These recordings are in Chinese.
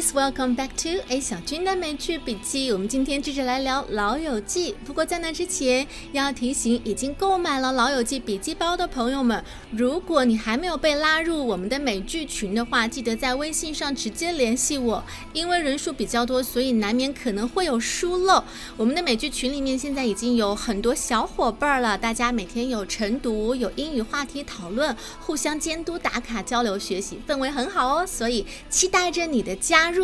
guys, welcome back to A 小军的美剧笔记。我们今天接着来聊《老友记》。不过在那之前，要提醒已经购买了《老友记》笔记包的朋友们，如果你还没有被拉入我们的美剧群的话，记得在微信上直接联系我。因为人数比较多，所以难免可能会有疏漏。我们的美剧群里面现在已经有很多小伙伴了，大家每天有晨读，有英语话题讨论，互相监督、打卡、交流、学习，氛围很好哦。所以期待着你。的加入，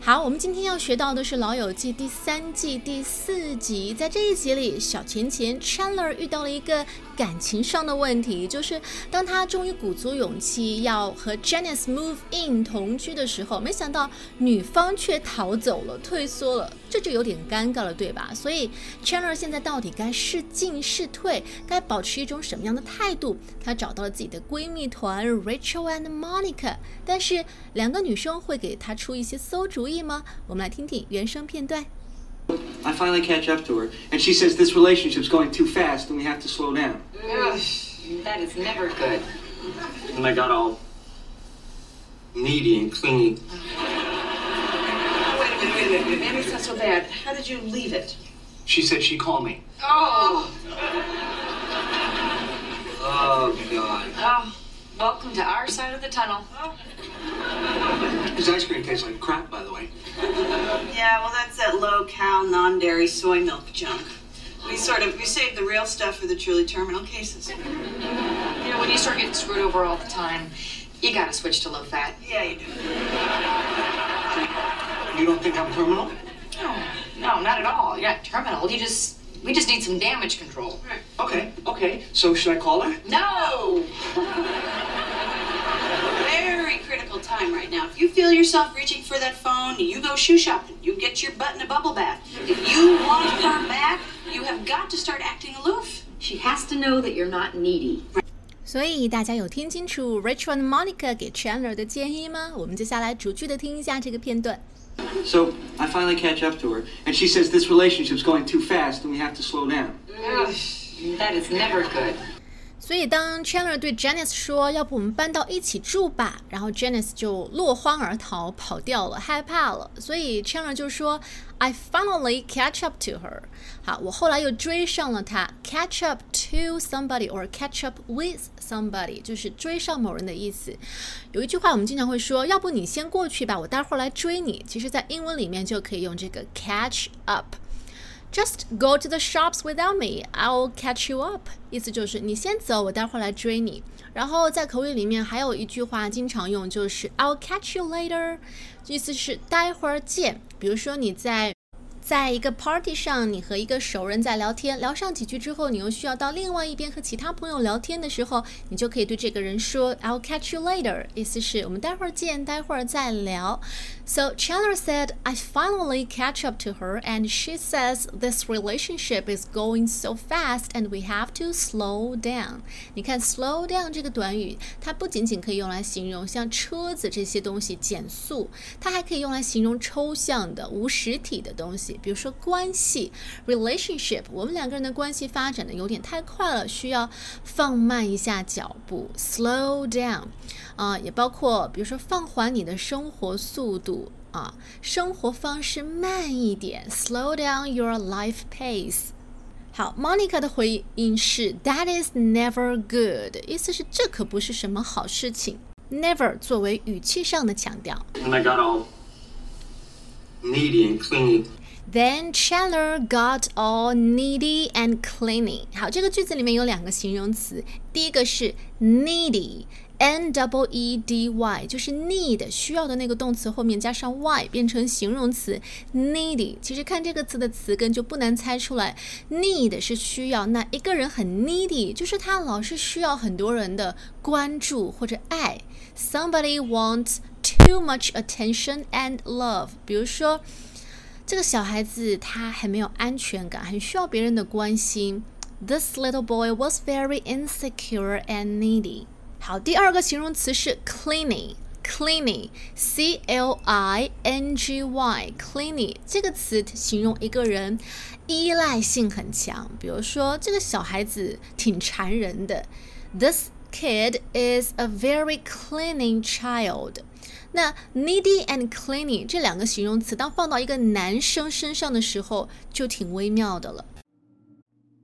好，我们今天要学到的是《老友记》第三季第四集。在这一集里，小钱钱 Chandler 遇到了一个感情上的问题，就是当他终于鼓足勇气要和 Janice move in 同居的时候，没想到女方却逃走了，退缩了，这就有点尴尬了，对吧？所以 Chandler 现在到底该是进是退，该保持一种什么样的态度？他找到了自己的闺蜜团 Rachel and Monica，但是两个女生会给他。他出一些馊主意吗？我们来听听原声片段。I finally catch up to her, and she says this relationship's going too fast and we have to slow down. Ugh, that is never good. And I got all needy and clingy. Wait a minute, wait a minute. Maybe it's not so bad. How did you leave it? She said she'd call me. Oh. Oh, God. Oh, welcome to our side of the tunnel. Oh. His ice cream tastes like crap, by the way. Yeah, well, that's that low-cal, non-dairy soy milk junk. We sort of we save the real stuff for the truly terminal cases. You know, when you start getting screwed over all the time, you gotta switch to low fat. Yeah, you do. You don't think I'm terminal? No, no, not at all. You're not terminal. You just we just need some damage control. Okay, okay. So should I call her? No. critical time right now. If you feel yourself reaching for that phone, you go shoe shopping. You get your butt in a bubble bath. If you want her back, you have got to start acting aloof. She has to know that you're not needy. 所以大家有听清楚 Rachel and Monica 给 Chandler 的建议吗？我们接下来逐句的听一下这个片段。 So I finally catch up to her, and she says this relationship's going too fast and we have to slow down. Ugh, that is never good. 所以当 Chandler 对 Janice 说：“要不我们搬到一起住吧？”然后 Janice 就落荒而逃，跑掉了，害怕了。所以 Chandler 就说：“I finally catch up to her。”好，我后来又追上了她。Catch up to somebody or catch up with somebody 就是追上某人的意思。有一句话我们经常会说：“要不你先过去吧，我待会儿来追你。”其实，在英文里面就可以用这个 catch up。Just go to the shops without me, I'll catch you up。意思就是你先走，我待会儿来追你。然后在口语里面还有一句话经常用，就是 I'll catch you later，意思是待会儿见。比如说你在在一个 party 上，你和一个熟人在聊天，聊上几句之后，你又需要到另外一边和其他朋友聊天的时候，你就可以对这个人说 "I'll catch you later"，意思是我们待会儿见，待会儿再聊。So Chandler said, "I finally catch up to her, and she says this relationship is going so fast, and we have to slow down." 你看 "slow down" 这个短语，它不仅仅可以用来形容像车子这些东西减速，它还可以用来形容抽象的、无实体的东西。 比如说关系，relationship，我们两个人的关系发展的有点太快了，需要放慢一下脚步，slow down，啊，也包括比如说放缓你的生活速度啊，生活方式慢一点，slow down your life pace。好，Monica 的回应是 That is never good，意思是这可不是什么好事情。Never 作为语气上的强调。Then Chandler got all needy and clingy。好，这个句子里面有两个形容词，第一个是 needy，n double e d y，就是 need 需要的那个动词后面加上 y 变成形容词 needy。其实看这个词的词根就不难猜出来，need 是需要，那一个人很 needy，就是他老是需要很多人的关注或者爱。Somebody wants too much attention and love。比如说。这个小孩子他很没有安全感，很需要别人的关心。This little boy was very insecure and needy。好，第二个形容词是 cleaning，cleaning，C L I N G Y，cleaning 这个词形容一个人依赖性很强。比如说，这个小孩子挺缠人的。This kid is a very cleaning child。那 needy and cleaning 这两个形容词，当放到一个男生身上的时候，就挺微妙的了。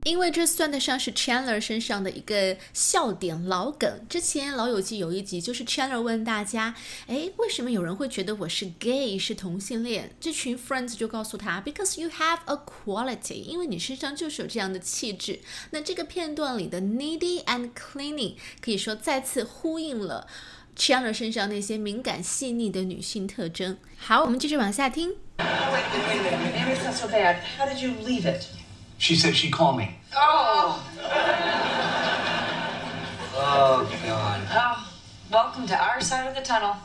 因为这算得上是 Chandler 身上的一个笑点老梗。之前《老友记》有一集，就是 Chandler 问大家：“哎，为什么有人会觉得我是 gay，是同性恋？”这群 friends 就告诉他：“Because you have a quality，因为你身上就是有这样的气质。”那这个片段里的 needy and cleaning 可以说再次呼应了 Chandler 身上那些敏感细腻的女性特征。好，我们继续往下听。Oh? She said she'd call me. Oh. Oh, God. Oh. Welcome to our side of the tunnel.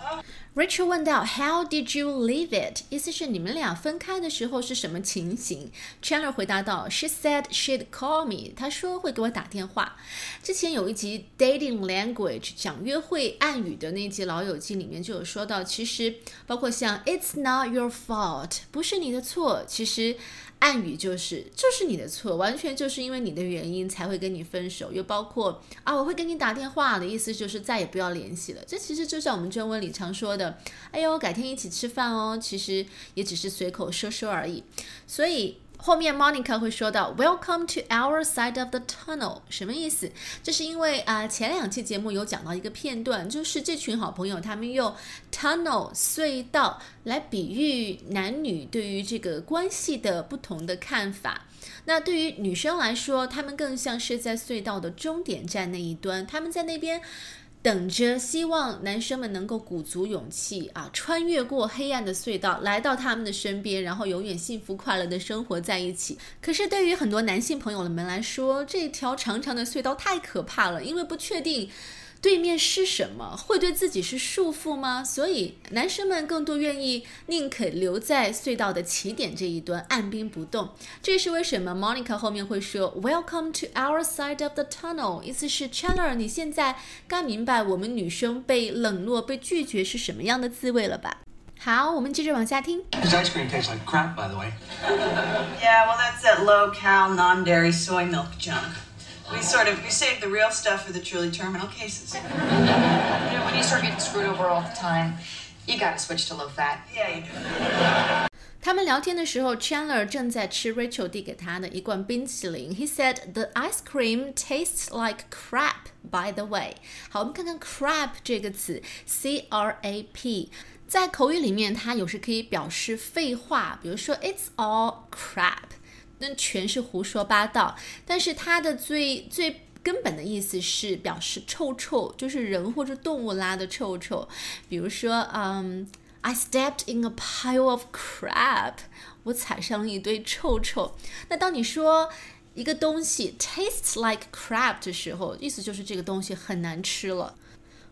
Rachel 问到 How did you leave it？意思是你们俩分开的时候是什么情形？Chandler 回答道：She said she'd call me。她说会给我打电话。之前有一集 Dating Language 讲约会暗语的那集《老友记》里面就有说到，其实包括像 It's not your fault，不是你的错，其实。暗语就是就是你的错，完全就是因为你的原因才会跟你分手。又包括啊，我会跟你打电话的意思就是再也不要联系了。这其实就像我们中文里常说的，哎呦，改天一起吃饭哦，其实也只是随口说说而已。所以。后面 Monica 会说到 "Welcome to our side of the tunnel"，什么意思？这是因为啊，前两期节目有讲到一个片段，就是这群好朋友他们用 tunnel 隧道来比喻男女对于这个关系的不同的看法。那对于女生来说，她们更像是在隧道的终点站那一端，他们在那边。等着，希望男生们能够鼓足勇气啊，穿越过黑暗的隧道，来到他们的身边，然后永远幸福快乐的生活在一起。可是，对于很多男性朋友们来说，这条长长的隧道太可怕了，因为不确定。对面是什么？会对自己是束缚吗？所以男生们更多愿意宁肯留在隧道的起点这一端，按兵不动。这也是为什么 Monica 后面会说 Welcome to our side of the tunnel，意思是 Chandler，你现在该明白我们女生被冷落、被拒绝是什么样的滋味了吧？好，我们接着往下听。His ice cream tastes like crap, by the way. Yeah, well, that's that low-cal, non-dairy soy milk junk. We sort of we save the real stuff for the truly terminal cases. You know, when you start getting screwed over all the time, you gotta switch to low fat. Yeah, you do. 他们聊天的时候，Chandler 正在吃 Rachel 递给他的一罐冰淇淋。He said the ice cream tastes like crap. By the way，好，我们看看 crap 这个词，C R A P，在口语里面，它有时可以表示废话，比如说 It's all crap。 那全是胡说八道，但是它的最最根本的意思是表示臭臭，就是人或者动物拉的臭臭。比如说，嗯，I stepped in a pile of crap，我踩上了一堆臭臭。那当你说一个东西 tastes like crap 的时候，意思就是这个东西很难吃了。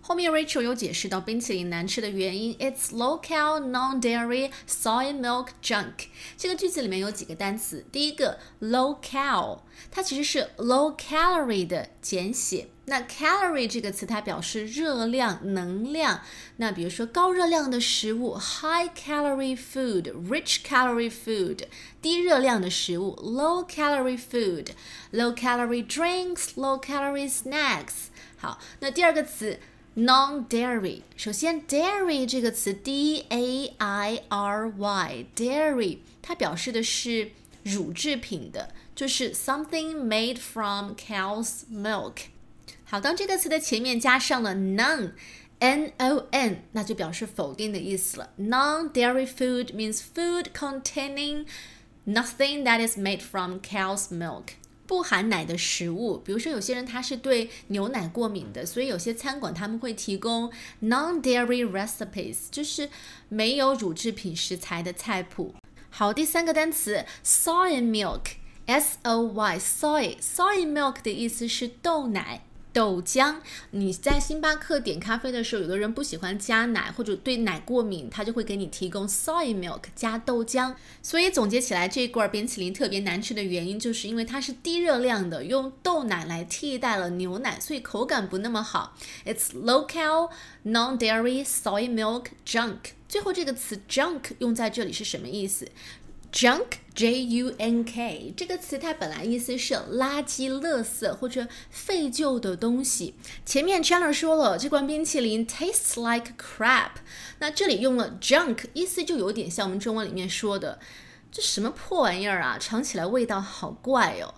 后面 Rachel 有解释到冰淇淋难吃的原因，It's low-cal, non-dairy, soy milk junk。这个句子里面有几个单词，第一个 low-cal，它其实是 low-calorie 的简写。那 calorie 这个词它表示热量、能量。那比如说高热量的食物，high-calorie food, rich calorie food，低热量的食物，low-calorie food, low-calorie drinks, low-calorie snacks。好，那第二个词。non-dairy，首先 dairy 这个词 d a i r y，dairy 它表示的是乳制品的，就是 something made from cow's milk。好，当这个词的前面加上了 none，n o n，那就表示否定的意思了。Non-dairy food means food containing nothing that is made from cow's milk。 不含奶的食物，比如说有些人他是对牛奶过敏的，所以有些餐馆他们会提供 non-dairy recipes，就是没有乳制品食材的菜谱。好，第三个单词 soy milk，s o y soy soy milk 的意思是豆奶。豆浆，你在星巴克点咖啡的时候，有的人不喜欢加奶或者对奶过敏，他就会给你提供 soy milk 加豆浆。所以总结起来，这一罐冰淇淋特别难吃的原因，就是因为它是低热量的，用豆奶来替代了牛奶，所以口感不那么好。It's local non dairy soy milk junk。最后这个词 junk 用在这里是什么意思？Junk, J-U-N-K 这个词，它本来意思是垃圾、垃圾或者废旧的东西。前面 Chandler 说了，这罐冰淇淋 tastes like crap。那这里用了 junk，意思就有点像我们中文里面说的，这什么破玩意儿啊，尝起来味道好怪哦。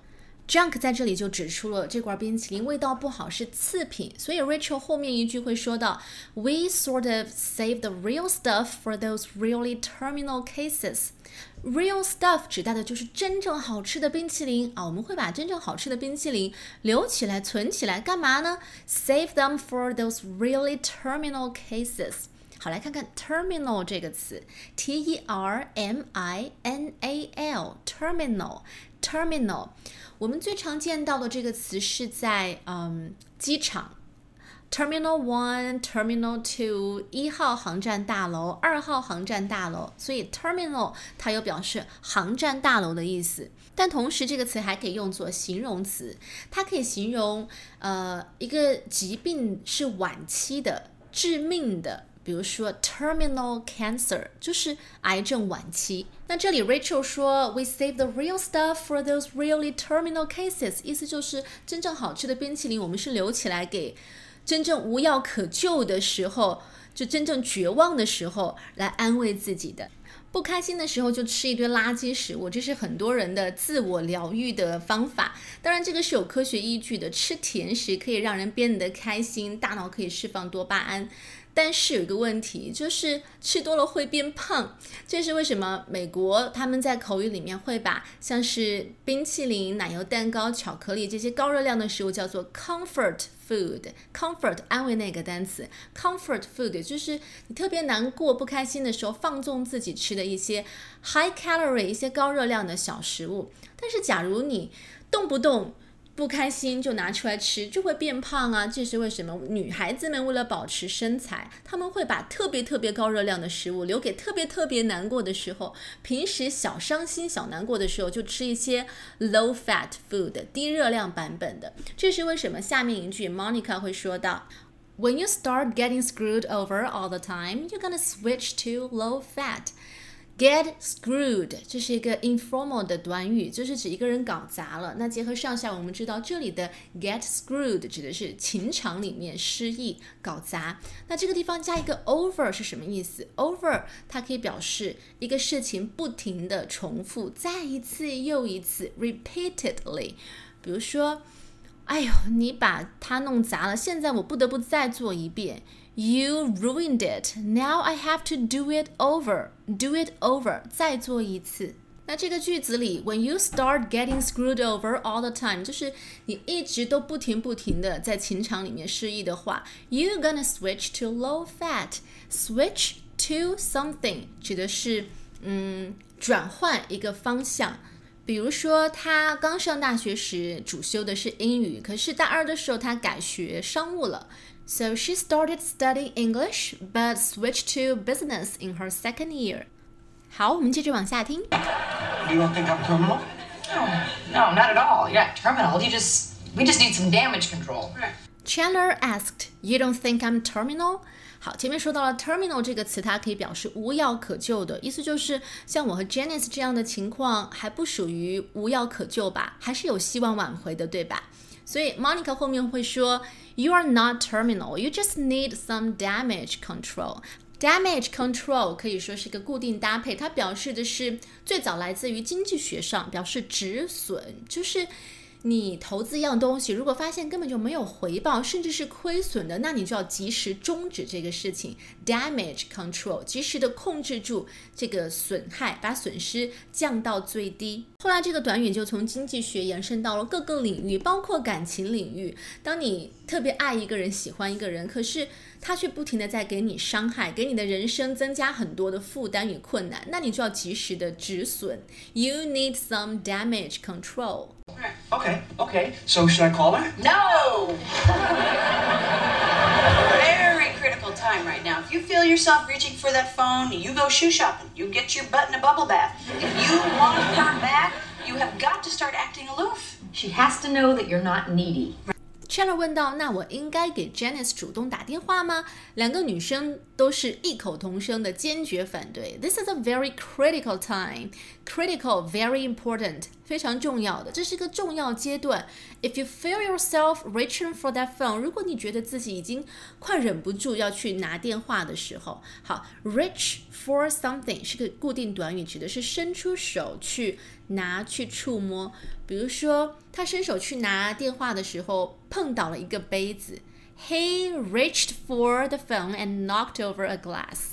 Junk 在这里就指出了这罐冰淇淋味道不好，是次品。所以 Rachel 后面一句会说到，We sort of save the real stuff for those really terminal cases。Real stuff 指代的就是真正好吃的冰淇淋啊，我们会把真正好吃的冰淇淋留起来、存起来，干嘛呢？Save them for those really terminal cases。好，来看看 terminal 这个词，T E R M I N A L，terminal，terminal。 我们最常见到的这个词是在嗯机场，Terminal One、Terminal Two，一号航站大楼、二号航站大楼，所以 Terminal 它有表示航站大楼的意思。但同时，这个词还可以用作形容词，它可以形容呃一个疾病是晚期的、致命的。比如说 terminal cancer 就是癌症晚期。那这里 Rachel 说 We save the real stuff for those really terminal cases，意思就是真正好吃的冰淇淋我们是留起来给真正无药可救的时候，就真正绝望的时候来安慰自己的。不开心的时候就吃一堆垃圾食物，这是很多人的自我疗愈的方法。当然，这个是有科学依据的，吃甜食可以让人变得开心，大脑可以释放多巴胺。但是有一个问题，就是吃多了会变胖。这是为什么？美国他们在口语里面会把像是冰淇淋、奶油蛋糕、巧克力这些高热量的食物叫做 comfort food。comfort 安慰那个单词，comfort food 就是你特别难过、不开心的时候放纵自己吃的一些 high calorie、一些高热量的小食物。但是假如你动不动不开心就拿出来吃，就会变胖啊！这是为什么？女孩子们为了保持身材，她们会把特别特别高热量的食物留给特别特别难过的时候。平时小伤心、小难过的时候，就吃一些 low fat food 低热量版本的。这是为什么？下面一句 Monica 会说到：When you start getting screwed over all the time, you're gonna switch to low fat。Get screwed，这是一个 informal 的短语，就是指一个人搞砸了。那结合上下，我们知道这里的 get screwed 指的是情场里面失意、搞砸。那这个地方加一个 over 是什么意思？Over 它可以表示一个事情不停的重复，再一次又一次，repeatedly。比如说，哎呦，你把它弄砸了，现在我不得不再做一遍。You ruined it. Now I have to do it over. Do it over. 再做一次。那这个句子里，when you start getting screwed over all the time，就是你一直都不停不停的在情场里面失忆的话，you're gonna switch to low fat. Switch to something 指的是嗯转换一个方向。比如说，他刚上大学时主修的是英语，可是大二的时候他改学商务了。 So she started studying English, but switched to business in her second year. 好，我们接着往下听。You don't think I'm terminal? No, no, not at all. You're not terminal. You just we just need some damage control. Chandler asked, "You don't think I'm terminal?" 好，前面说到了 terminal 这个词，它可以表示无药可救的意思，就是像我和 Janice 这样的情况还不属于无药可救吧，还是有希望挽回的，对吧？ 所以 Monica 后面会说，You are not terminal, you just need some damage control. Damage control 可以说是一个固定搭配，它表示的是最早来自于经济学上，表示止损，就是。你投资一样东西，如果发现根本就没有回报，甚至是亏损的，那你就要及时终止这个事情，damage control，及时的控制住这个损害，把损失降到最低。后来这个短语就从经济学延伸到了各个领域，包括感情领域。当你特别爱一个人、喜欢一个人，可是他却不停的在给你伤害，给你的人生增加很多的负担与困难，那你就要及时的止损。You need some damage control. Okay, okay. So should I call her? No. Very critical time right now. If you feel yourself reaching for that phone, you go shoe shopping. You get your butt in a bubble bath. If you want her back, you have got to start acting aloof. She has to know that you're not needy. Chandler 问道：“那我应该给 Janice 主动打电话吗？”两个女生都是异口同声的坚决反对。This is a very critical time. Critical, very important，非常重要的，这是一个重要阶段。If you feel yourself reaching for that phone，如果你觉得自己已经快忍不住要去拿电话的时候，好，reach for something 是个固定短语，指的是伸出手去拿、去触摸。比如说，他伸手去拿电话的时候，碰倒了一个杯子。He reached for the phone and knocked over a glass.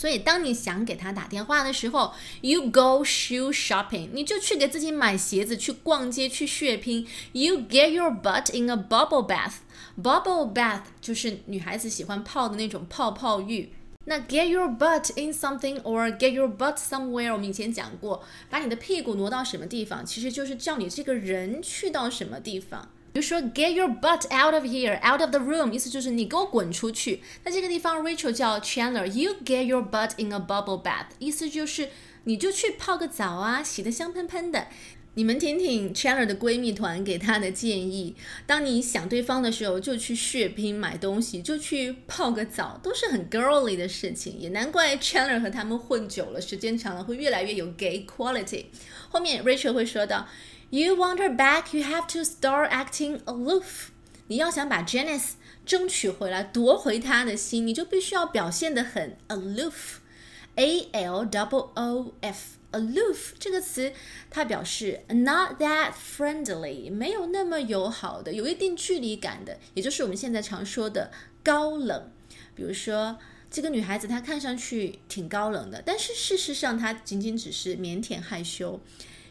所以，当你想给他打电话的时候，you go shoe shopping，你就去给自己买鞋子，去逛街，去血拼。You get your butt in a bubble bath。Bubble bath 就是女孩子喜欢泡的那种泡泡浴。那 get your butt in something or get your butt somewhere，我们以前讲过，把你的屁股挪到什么地方，其实就是叫你这个人去到什么地方。说，get your butt out of here, out of the room，意思就是你给我滚出去。那这个地方，Rachel 叫 Chandler，you get your butt in a bubble bath，意思就是你就去泡个澡啊，洗得香喷喷的。你们听听 Chandler 的闺蜜团给她的建议：当你想对方的时候，就去血拼买东西，就去泡个澡，都是很 girly 的事情。也难怪 Chandler 和他们混久了，时间长了会越来越有 gay quality。后面 Rachel 会说到。You want her back, you have to start acting aloof. 你要想把 Janice 争取回来，夺回她的心，你就必须要表现得很 aloof. aloof aloof 这个词，它表示 not that friendly，没有那么友好的，有一定距离感的，也就是我们现在常说的高冷。比如说，这个女孩子她看上去挺高冷的，但是事实上她仅仅只是腼腆害羞。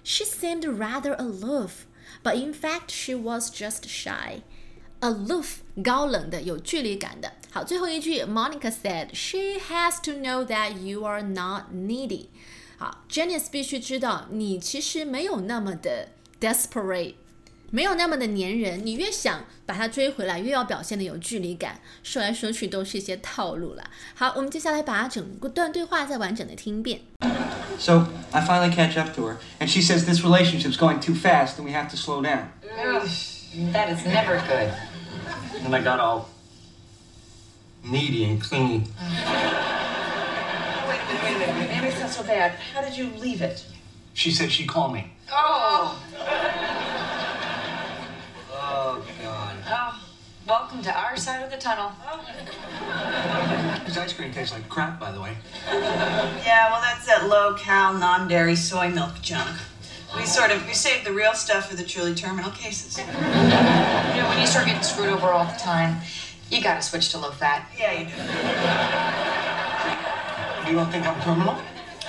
She seemed rather aloof, but in fact she was just shy. Aloof，高冷的，有距离感的。好，最后一句，Monica said she has to know that you are not needy。好，Janice 必须知道你其实没有那么的 desperate。 没有那么的粘人，你越想把他追回来，越要表现的有距离感。说来说去都是一些套路了。好，我们接下来把整个段对话再完整的听一遍。So I finally catch up to her, and she says this relationship's going too fast, and we have to slow down. That is never good. And I got all needy and clingy. Wait wait a minute. Maybe it's not so bad. How did you leave it? She said she'd call me. Oh. Oh welcome to our side of the tunnel. His ice cream tastes like crap, by the way. Yeah, well, that's that low-cal, non-dairy soy milk junk. We sort of we save the real stuff for the truly terminal cases. You know, when you start getting screwed over all the time, you gotta switch to low fat. Yeah, you do. You don't think I'm terminal?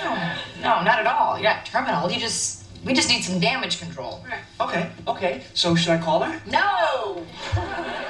No, no, not at all. You're not terminal. You just, we just need some damage control. Okay, okay. So should I call her? No!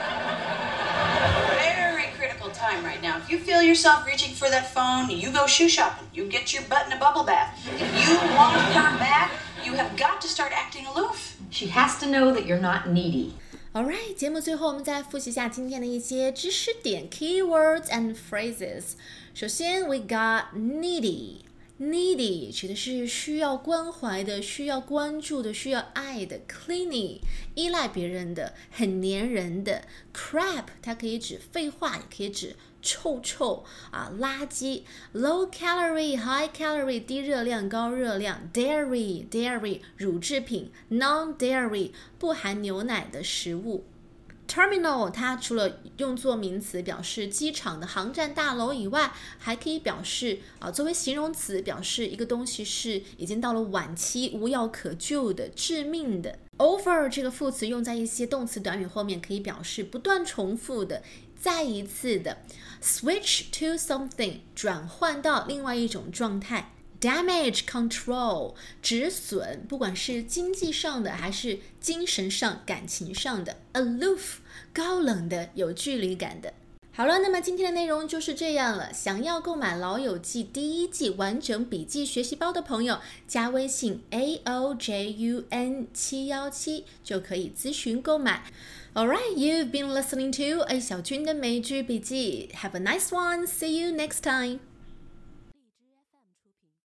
Very critical time right now. If you feel yourself reaching for that phone, you go shoe shopping. You get your butt in a bubble bath. If you want her back, you have got to start acting aloof. She has to know that you're not needy. Alright，节目最后我们再复习一下今天的一些知识点 keywords and phrases。首先，we got needy。 Needy 指的是需要关怀的、需要关注的、需要爱的；clingy 依赖别人的、很粘人的。；crap 它可以指废话，也可以指臭臭啊垃圾。；low calorie high calorie 低热量高热量。；dairy dairy 乳制品。；non dairy 不含牛奶的食物。Terminal 它除了用作名词表示机场的航站大楼以外，还可以表示啊作为形容词表示一个东西是已经到了晚期、无药可救的、致命的。Over 这个副词用在一些动词短语后面，可以表示不断重复的、再一次的。Switch to something 转换到另外一种状态。Damage control 止损，不管是经济上的还是精神上、感情上的。Aloof 高冷的、有距离感的。好了，那么今天的内容就是这样了。想要购买《老友记》第一季完整笔记学习包的朋友，加微信 a o j u n 七幺七就可以咨询购买。All right, you've been listening to a 小军的美剧笔记。Have a nice one. See you next time.